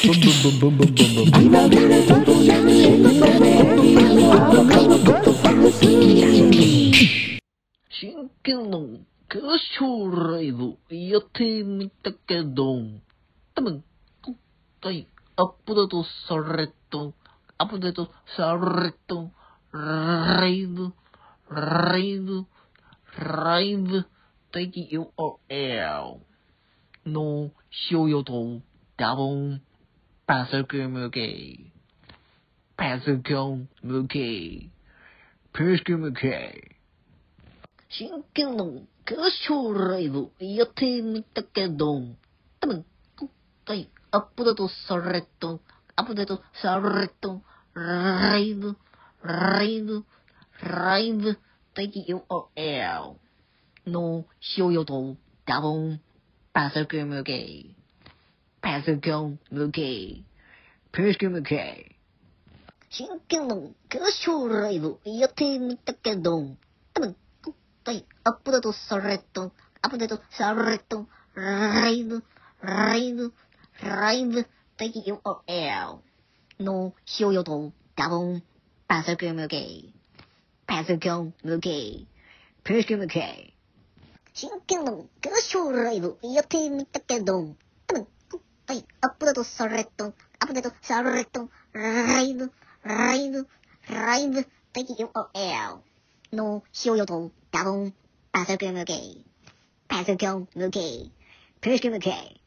真剣の歌唱ライブやってみたけど、多分、今回アップデートされた、アップデートされた、ライブ、ライブ、ライブ的 URL の使用と多分、パソコン向け、パソコン向け、パソコン向け、真剣の歌唱ライブやってみたけど、多分、今回アップデートされた、アップデートされた、ライブ、ライブ、ライブ的 URL の使用用途多分、パソコン向け、パソコン向け、パソコン向け、真剣の歌唱ライブやってみたけど、多分、今回アップデートされた、アップデートされた、ライブ、ライブ、ライブ的 URL の使用用途多分、パソコン向け、パソコン向け、パソコン向け、真剣の歌唱ライブやってみたけど、はい、アップデートされと、アップデートされと、ライブ、ライブ、ライブ。的 URL の使用用途多分、パソコン向け、パソコン向け、パソコン向け、